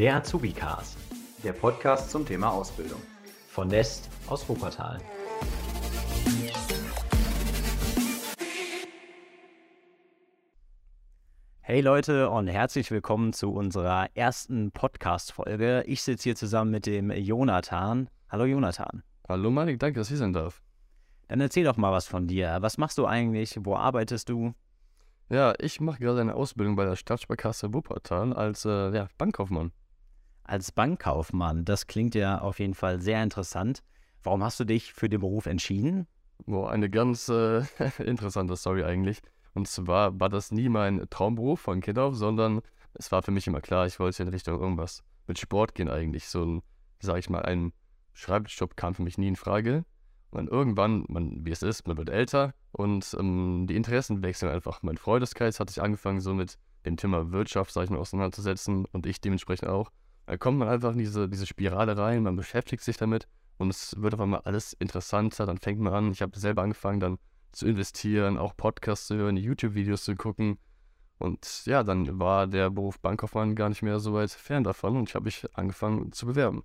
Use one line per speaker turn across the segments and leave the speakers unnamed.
Der Azubi-Cast.
Der Podcast zum Thema Ausbildung.
Von Nest aus Wuppertal. Hey Leute und herzlich willkommen zu unserer ersten Podcast-Folge. Ich sitze hier zusammen mit dem Jonathan. Hallo Jonathan.
Hallo Malik, danke, dass ich sein darf.
Dann erzähl doch mal was von dir. Was machst du eigentlich? Wo arbeitest du?
Ja, ich mache gerade eine Ausbildung bei der Stadtsparkasse Wuppertal als äh, ja, Bankkaufmann.
Als Bankkaufmann, das klingt ja auf jeden Fall sehr interessant. Warum hast du dich für den Beruf entschieden?
Boah, eine ganz äh, interessante Story eigentlich. Und zwar war das nie mein Traumberuf von Kind auf, sondern es war für mich immer klar, ich wollte in Richtung irgendwas mit Sport gehen eigentlich. So ein, sag ich mal, ein Schreibtischjob kam für mich nie in Frage. Und irgendwann, man, wie es ist, man wird älter und ähm, die Interessen wechseln einfach. Mein Freundeskreis hat sich angefangen, so mit dem Thema Wirtschaft, sag ich mal, auseinanderzusetzen und ich dementsprechend auch. Da kommt man einfach in diese, diese Spirale rein, man beschäftigt sich damit und es wird auf einmal alles interessanter. Dann fängt man an, ich habe selber angefangen, dann zu investieren, auch Podcasts zu hören, YouTube-Videos zu gucken. Und ja, dann war der Beruf Bankkaufmann gar nicht mehr so weit fern davon und ich habe mich angefangen zu bewerben.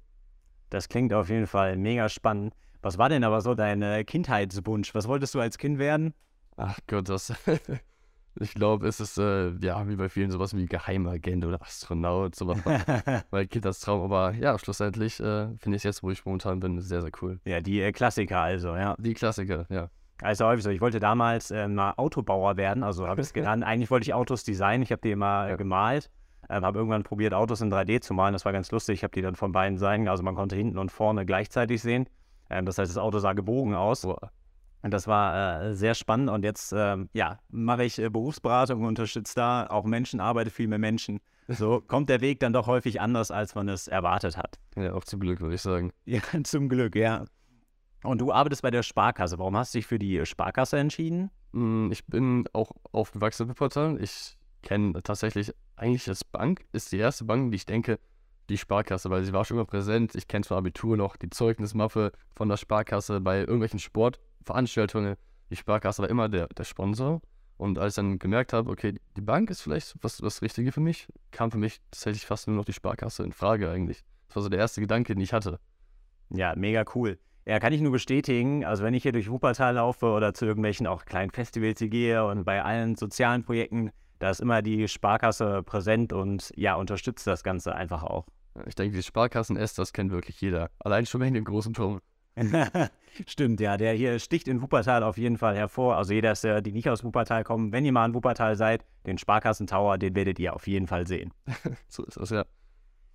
Das klingt auf jeden Fall mega spannend. Was war denn aber so dein äh, Kindheitswunsch? Was wolltest du als Kind werden?
Ach Gott, das. ich glaube, es ist äh, ja wie bei vielen sowas wie Geheimagent oder Astronaut, sowas mein Kindheitstraum. Aber ja, schlussendlich äh, finde ich es jetzt, wo ich momentan bin, sehr, sehr cool.
Ja, die äh, Klassiker also, ja.
Die Klassiker, ja.
Also häufig so. Ich wollte damals äh, mal Autobauer werden, also habe ich es gelernt. Eigentlich wollte ich Autos designen, ich habe die immer ja. gemalt. Ähm, habe irgendwann probiert, Autos in 3D zu malen. Das war ganz lustig. Ich habe die dann von beiden Seiten, also man konnte hinten und vorne gleichzeitig sehen. Ähm, das heißt, das Auto sah gebogen aus. Und das war äh, sehr spannend. Und jetzt ähm, ja, mache ich äh, Berufsberatung und unterstütze da auch Menschen, arbeite viel mit Menschen. So kommt der Weg dann doch häufig anders, als man es erwartet hat.
Ja, auch zum Glück, würde ich sagen.
Ja, zum Glück, ja. Und du arbeitest bei der Sparkasse. Warum hast du dich für die Sparkasse entschieden?
Hm, ich bin auch aufgewachsen in Wuppertal. Ich kenne tatsächlich eigentlich das Bank, ist die erste Bank, die ich denke, die Sparkasse, weil sie war schon immer präsent. Ich kenne von Abitur noch die Zeugnismappe von der Sparkasse bei irgendwelchen Sportveranstaltungen. Die Sparkasse war immer der, der Sponsor. Und als ich dann gemerkt habe, okay, die Bank ist vielleicht was, was Richtige für mich, kam für mich tatsächlich fast nur noch die Sparkasse in Frage eigentlich. Das war so der erste Gedanke, den ich hatte.
Ja, mega cool. Ja, kann ich nur bestätigen. Also wenn ich hier durch Wuppertal laufe oder zu irgendwelchen auch kleinen Festivals gehe und bei allen sozialen Projekten, da ist immer die Sparkasse präsent und ja, unterstützt das Ganze einfach auch.
Ich denke, die Sparkassen-S, das kennt wirklich jeder. Allein schon wegen dem großen Turm.
Stimmt, ja, der hier sticht in Wuppertal auf jeden Fall hervor. Also jeder, der, die nicht aus Wuppertal kommen, wenn ihr mal in Wuppertal seid, den Sparkassentower, den werdet ihr auf jeden Fall sehen.
so ist das, ja.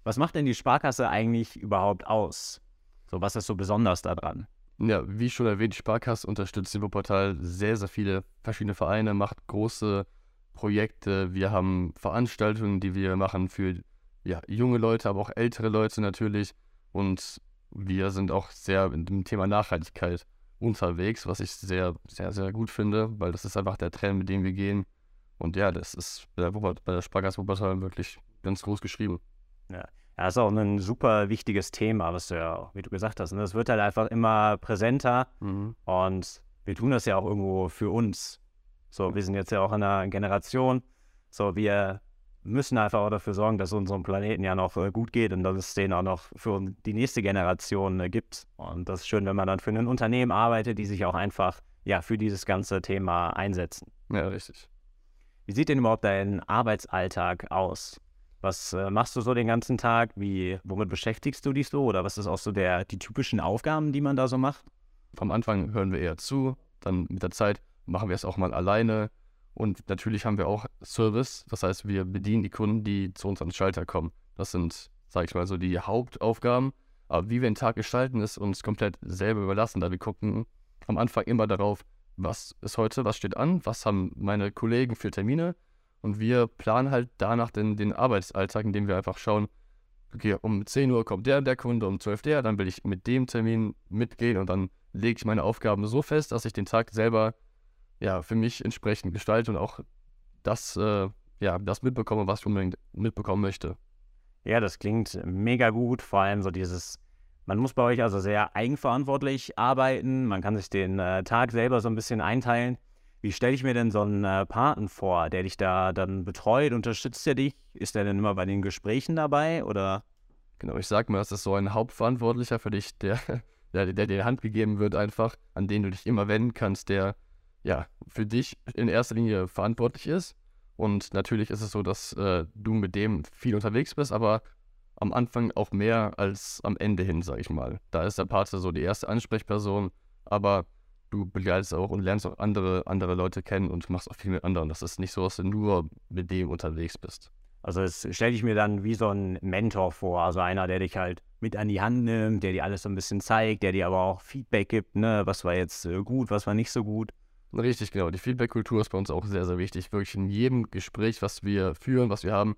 Was macht denn die Sparkasse eigentlich überhaupt aus? So, was ist so besonders daran?
Ja, wie schon erwähnt, die Sparkasse unterstützt in Wuppertal sehr, sehr viele verschiedene Vereine, macht große Projekte. Wir haben Veranstaltungen, die wir machen für ja, junge Leute, aber auch ältere Leute natürlich. Und wir sind auch sehr im Thema Nachhaltigkeit unterwegs, was ich sehr, sehr, sehr gut finde, weil das ist einfach der Trend, mit dem wir gehen. Und ja, das ist bei der, bei der Sparkasse Wuppertal wirklich ganz groß geschrieben.
Ja. Das ist auch ein super wichtiges Thema, was du ja, wie du gesagt hast. Und ne? das wird halt einfach immer präsenter. Mhm. Und wir tun das ja auch irgendwo für uns. So, wir sind jetzt ja auch in einer Generation. So, wir müssen einfach auch dafür sorgen, dass es unserem Planeten ja noch äh, gut geht und dass es den auch noch für die nächste Generation äh, gibt. Und das ist schön, wenn man dann für ein Unternehmen arbeitet, die sich auch einfach ja für dieses ganze Thema einsetzen.
Ja, richtig.
Wie sieht denn überhaupt dein Arbeitsalltag aus? Was äh, machst du so den ganzen Tag? Wie, womit beschäftigst du dich so? Oder was ist auch so der, die typischen Aufgaben, die man da so macht?
Vom Anfang hören wir eher zu, dann mit der Zeit machen wir es auch mal alleine, und natürlich haben wir auch Service, das heißt, wir bedienen die Kunden, die zu uns ans Schalter kommen. Das sind, sage ich mal so, die Hauptaufgaben. Aber wie wir den Tag gestalten, ist uns komplett selber überlassen, da wir gucken am Anfang immer darauf, was ist heute, was steht an, was haben meine Kollegen für Termine. Und wir planen halt danach den, den Arbeitsalltag, indem wir einfach schauen, okay, um 10 Uhr kommt der, der Kunde, um 12 der, dann will ich mit dem Termin mitgehen und dann lege ich meine Aufgaben so fest, dass ich den Tag selber ja, für mich entsprechend gestalte und auch das, äh, ja, das mitbekomme, was ich unbedingt mitbekommen möchte.
Ja, das klingt mega gut. Vor allem so dieses, man muss bei euch also sehr eigenverantwortlich arbeiten. Man kann sich den äh, Tag selber so ein bisschen einteilen. Wie stelle ich mir denn so einen äh, Paten vor, der dich da dann betreut? Unterstützt er dich? Ist er denn immer bei den Gesprächen dabei oder?
Genau, ich sag mal, das ist so ein Hauptverantwortlicher für dich, der, der, der dir die Hand gegeben wird, einfach, an den du dich immer wenden kannst, der ja für dich in erster Linie verantwortlich ist. Und natürlich ist es so, dass äh, du mit dem viel unterwegs bist, aber am Anfang auch mehr als am Ende hin, sag ich mal. Da ist der Pate so die erste Ansprechperson, aber du begleitest auch und lernst auch andere, andere Leute kennen und machst auch viel mit anderen. Das ist nicht so, dass du nur mit dem unterwegs bist.
Also es stelle ich mir dann wie so ein Mentor vor, also einer, der dich halt mit an die Hand nimmt, der dir alles so ein bisschen zeigt, der dir aber auch Feedback gibt, ne, was war jetzt äh, gut, was war nicht so gut.
Richtig, genau. Die Feedback-Kultur ist bei uns auch sehr, sehr wichtig. Wirklich in jedem Gespräch, was wir führen, was wir haben,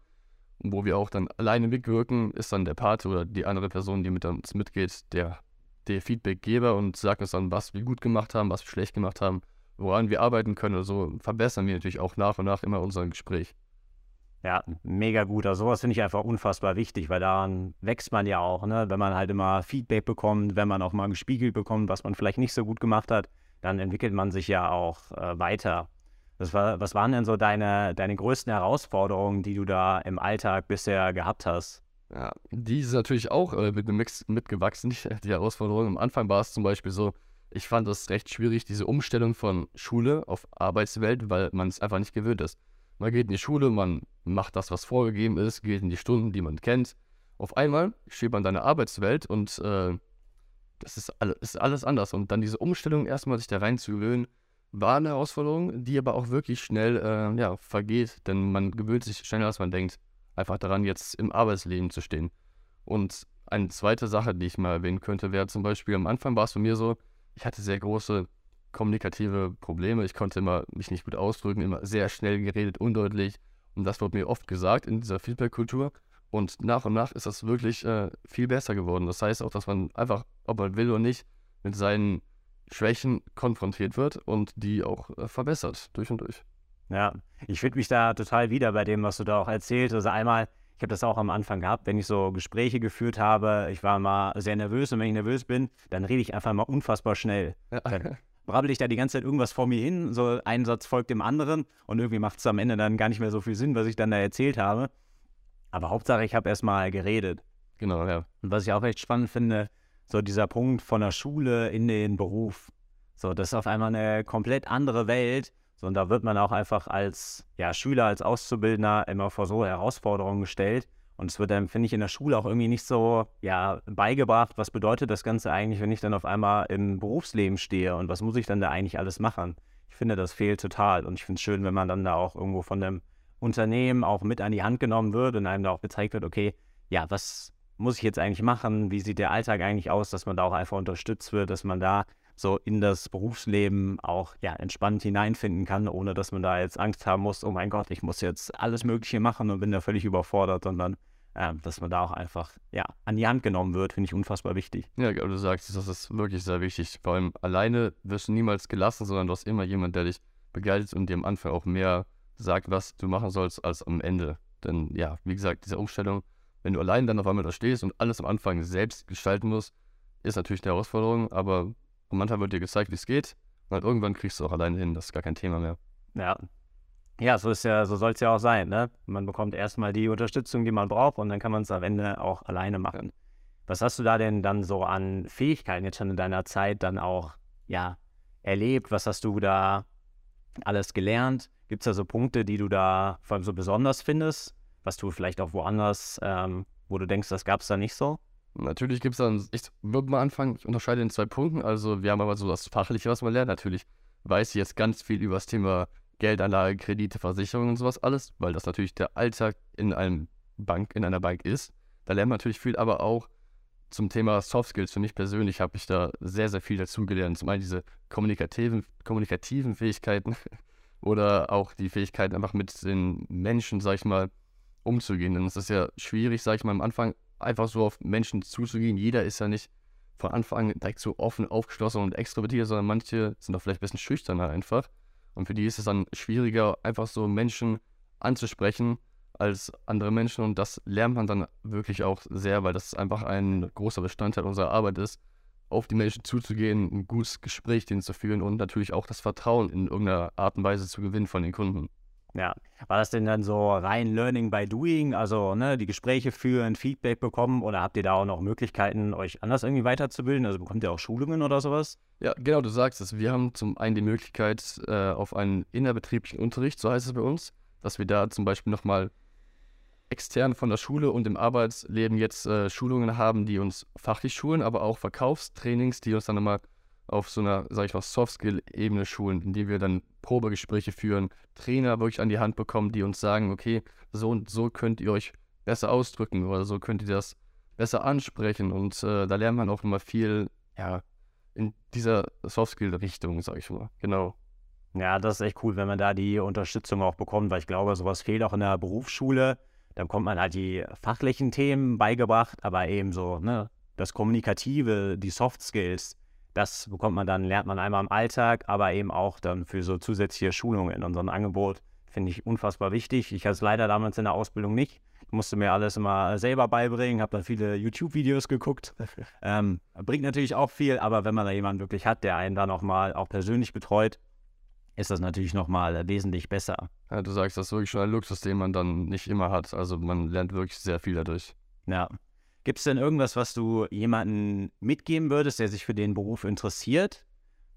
wo wir auch dann alleine mitwirken, ist dann der Pate oder die andere Person, die mit uns mitgeht, der der Feedbackgeber und sagt uns dann, was wir gut gemacht haben, was wir schlecht gemacht haben, woran wir arbeiten können oder so, verbessern wir natürlich auch nach und nach immer unser Gespräch.
Ja, mega gut. Also sowas finde ich einfach unfassbar wichtig, weil daran wächst man ja auch, ne? Wenn man halt immer Feedback bekommt, wenn man auch mal gespiegelt bekommt, was man vielleicht nicht so gut gemacht hat, dann entwickelt man sich ja auch äh, weiter. Das war, was waren denn so deine, deine größten Herausforderungen, die du da im Alltag bisher gehabt hast?
Ja, die ist natürlich auch äh, mit, Mix mitgewachsen, die Herausforderung. Am Anfang war es zum Beispiel so, ich fand es recht schwierig, diese Umstellung von Schule auf Arbeitswelt, weil man es einfach nicht gewöhnt ist. Man geht in die Schule, man macht das, was vorgegeben ist, geht in die Stunden, die man kennt. Auf einmal steht man in deiner Arbeitswelt und äh, das ist, all, ist alles anders. Und dann diese Umstellung, erstmal sich da rein zu gewöhnen, war eine Herausforderung, die aber auch wirklich schnell äh, ja, vergeht, denn man gewöhnt sich schneller, als man denkt einfach daran, jetzt im Arbeitsleben zu stehen. Und eine zweite Sache, die ich mal erwähnen könnte, wäre zum Beispiel, am Anfang war es bei mir so, ich hatte sehr große kommunikative Probleme. Ich konnte immer mich nicht gut ausdrücken, immer sehr schnell geredet, undeutlich. Und das wurde mir oft gesagt in dieser Feedback-Kultur. Und nach und nach ist das wirklich äh, viel besser geworden. Das heißt auch, dass man einfach, ob man will oder nicht, mit seinen Schwächen konfrontiert wird und die auch äh, verbessert durch und durch.
Ja, ich finde mich da total wieder bei dem, was du da auch erzählt. Also einmal, ich habe das auch am Anfang gehabt, wenn ich so Gespräche geführt habe, ich war mal sehr nervös und wenn ich nervös bin, dann rede ich einfach mal unfassbar schnell. Ja. Dann brabbel ich da die ganze Zeit irgendwas vor mir hin, so ein Satz folgt dem anderen und irgendwie macht es am Ende dann gar nicht mehr so viel Sinn, was ich dann da erzählt habe. Aber Hauptsache, ich habe erstmal geredet.
Genau, ja.
Und was ich auch echt spannend finde, so dieser Punkt von der Schule in den Beruf. So, das ist auf einmal eine komplett andere Welt so, und da wird man auch einfach als ja, Schüler, als Auszubildender immer vor so Herausforderungen gestellt. Und es wird dann, finde ich, in der Schule auch irgendwie nicht so ja, beigebracht, was bedeutet das Ganze eigentlich, wenn ich dann auf einmal im Berufsleben stehe und was muss ich dann da eigentlich alles machen. Ich finde, das fehlt total. Und ich finde es schön, wenn man dann da auch irgendwo von dem Unternehmen auch mit an die Hand genommen wird und einem da auch gezeigt wird, okay, ja, was muss ich jetzt eigentlich machen? Wie sieht der Alltag eigentlich aus, dass man da auch einfach unterstützt wird, dass man da so in das Berufsleben auch ja, entspannt hineinfinden kann, ohne dass man da jetzt Angst haben muss, oh mein Gott, ich muss jetzt alles Mögliche machen und bin da völlig überfordert, sondern äh, dass man da auch einfach ja, an die Hand genommen wird, finde ich unfassbar wichtig.
Ja, du sagst, das ist wirklich sehr wichtig. Vor allem alleine wirst du niemals gelassen, sondern du hast immer jemanden, der dich begleitet und dir am Anfang auch mehr sagt, was du machen sollst, als am Ende. Denn ja, wie gesagt, diese Umstellung, wenn du allein dann auf einmal da stehst und alles am Anfang selbst gestalten musst, ist natürlich eine Herausforderung, aber manchmal wird dir gezeigt, wie es geht. Und halt irgendwann kriegst du auch alleine hin. Das ist gar kein Thema mehr.
Ja. Ja, so ist ja, so soll es ja auch sein, ne? Man bekommt erstmal die Unterstützung, die man braucht, und dann kann man es am Ende auch alleine machen. Ja. Was hast du da denn dann so an Fähigkeiten jetzt schon in deiner Zeit dann auch, ja, erlebt? Was hast du da alles gelernt? Gibt es da so Punkte, die du da vor allem so besonders findest, was du vielleicht auch woanders, ähm, wo du denkst, das gab es da nicht so?
Natürlich gibt es dann, ich würde mal anfangen, ich unterscheide in zwei Punkten. Also, wir haben aber so das Fachliche, was man lernt. Natürlich weiß ich jetzt ganz viel über das Thema Geldanlage, Kredite, Versicherungen und sowas alles, weil das natürlich der Alltag in einem Bank, in einer Bank ist. Da lernt man natürlich viel, aber auch zum Thema Soft Skills. Für mich persönlich habe ich da sehr, sehr viel dazugelernt. Zum einen diese kommunikativen, kommunikativen Fähigkeiten oder auch die Fähigkeit, einfach mit den Menschen, sag ich mal, umzugehen. Denn es ist ja schwierig, sag ich mal, am Anfang einfach so auf Menschen zuzugehen. Jeder ist ja nicht von Anfang an direkt so offen, aufgeschlossen und extrovertiert, sondern manche sind auch vielleicht ein bisschen schüchterner einfach. Und für die ist es dann schwieriger, einfach so Menschen anzusprechen als andere Menschen. Und das lernt man dann wirklich auch sehr, weil das einfach ein großer Bestandteil unserer Arbeit ist, auf die Menschen zuzugehen, ein gutes Gespräch denen zu führen und natürlich auch das Vertrauen in irgendeiner Art und Weise zu gewinnen von den Kunden.
Ja, war das denn dann so rein Learning by Doing, also ne, die Gespräche führen, Feedback bekommen oder habt ihr da auch noch Möglichkeiten, euch anders irgendwie weiterzubilden? Also bekommt ihr auch Schulungen oder sowas?
Ja, genau, du sagst es. Wir haben zum einen die Möglichkeit äh, auf einen innerbetrieblichen Unterricht, so heißt es bei uns, dass wir da zum Beispiel nochmal extern von der Schule und im Arbeitsleben jetzt äh, Schulungen haben, die uns fachlich schulen, aber auch Verkaufstrainings, die uns dann nochmal auf so einer, sag ich mal, Soft-Skill-Ebene schulen, in die wir dann Probegespräche führen, Trainer wirklich an die Hand bekommen, die uns sagen, okay, so und so könnt ihr euch besser ausdrücken oder so könnt ihr das besser ansprechen und äh, da lernt man auch nochmal viel, ja, in dieser Soft-Skill-Richtung, sag ich mal, genau.
Ja, das ist echt cool, wenn man da die Unterstützung auch bekommt, weil ich glaube, sowas fehlt auch in der Berufsschule. Dann kommt man halt die fachlichen Themen beigebracht, aber eben so, ne, das Kommunikative, die Soft Skills, das bekommt man dann, lernt man einmal im Alltag, aber eben auch dann für so zusätzliche Schulungen in unserem Angebot. Finde ich unfassbar wichtig. Ich hatte es leider damals in der Ausbildung nicht. Ich musste mir alles immer selber beibringen, habe dann viele YouTube-Videos geguckt. ähm, bringt natürlich auch viel, aber wenn man da jemanden wirklich hat, der einen dann auch mal auch persönlich betreut, ist das natürlich nochmal wesentlich besser.
Ja, du sagst, das ist wirklich schon ein Luxus, den man dann nicht immer hat. Also man lernt wirklich sehr viel dadurch.
Ja. Gibt es denn irgendwas, was du jemandem mitgeben würdest, der sich für den Beruf interessiert?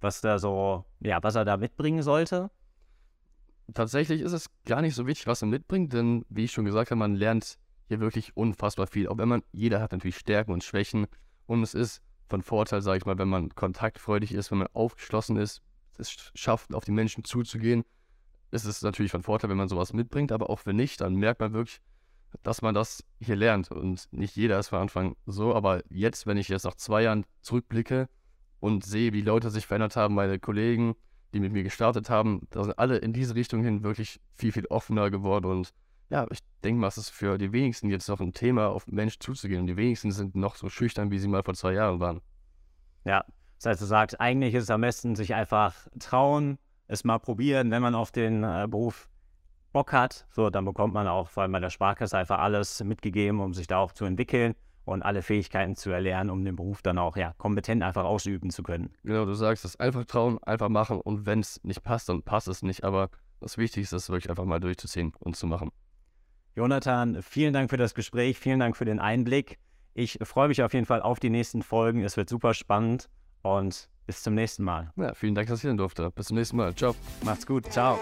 Was da so, ja, was er da mitbringen sollte?
Tatsächlich ist es gar nicht so wichtig, was er mitbringt, denn wie ich schon gesagt habe, man lernt hier wirklich unfassbar viel. Auch wenn man, jeder hat natürlich Stärken und Schwächen und es ist von Vorteil, sage ich mal, wenn man kontaktfreudig ist, wenn man aufgeschlossen ist, es schafft, auf die Menschen zuzugehen, ist es natürlich von Vorteil, wenn man sowas mitbringt, aber auch wenn nicht, dann merkt man wirklich, dass man das hier lernt. Und nicht jeder ist von Anfang so, aber jetzt, wenn ich jetzt nach zwei Jahren zurückblicke und sehe, wie Leute sich verändert haben, meine Kollegen, die mit mir gestartet haben, da sind alle in diese Richtung hin wirklich viel, viel offener geworden. Und ja, ich denke mal, es ist für die wenigsten jetzt noch ein Thema, auf Menschen zuzugehen. Und die wenigsten sind noch so schüchtern, wie sie mal vor zwei Jahren waren.
Ja, das heißt, du sagst, eigentlich ist es am besten, sich einfach trauen, es mal probieren, wenn man auf den äh, Beruf Bock hat, so, dann bekommt man auch vor allem bei der Sparkasse einfach alles mitgegeben, um sich da auch zu entwickeln und alle Fähigkeiten zu erlernen, um den Beruf dann auch ja, kompetent einfach ausüben zu können.
Genau, du sagst es, einfach trauen, einfach machen und wenn es nicht passt, dann passt es nicht, aber das Wichtigste ist wirklich einfach mal durchzuziehen und zu machen.
Jonathan, vielen Dank für das Gespräch, vielen Dank für den Einblick. Ich freue mich auf jeden Fall auf die nächsten Folgen. Es wird super spannend und bis zum nächsten Mal.
Ja, vielen Dank, dass ich hier durfte. Bis zum nächsten Mal. Ciao.
Macht's gut. Ciao.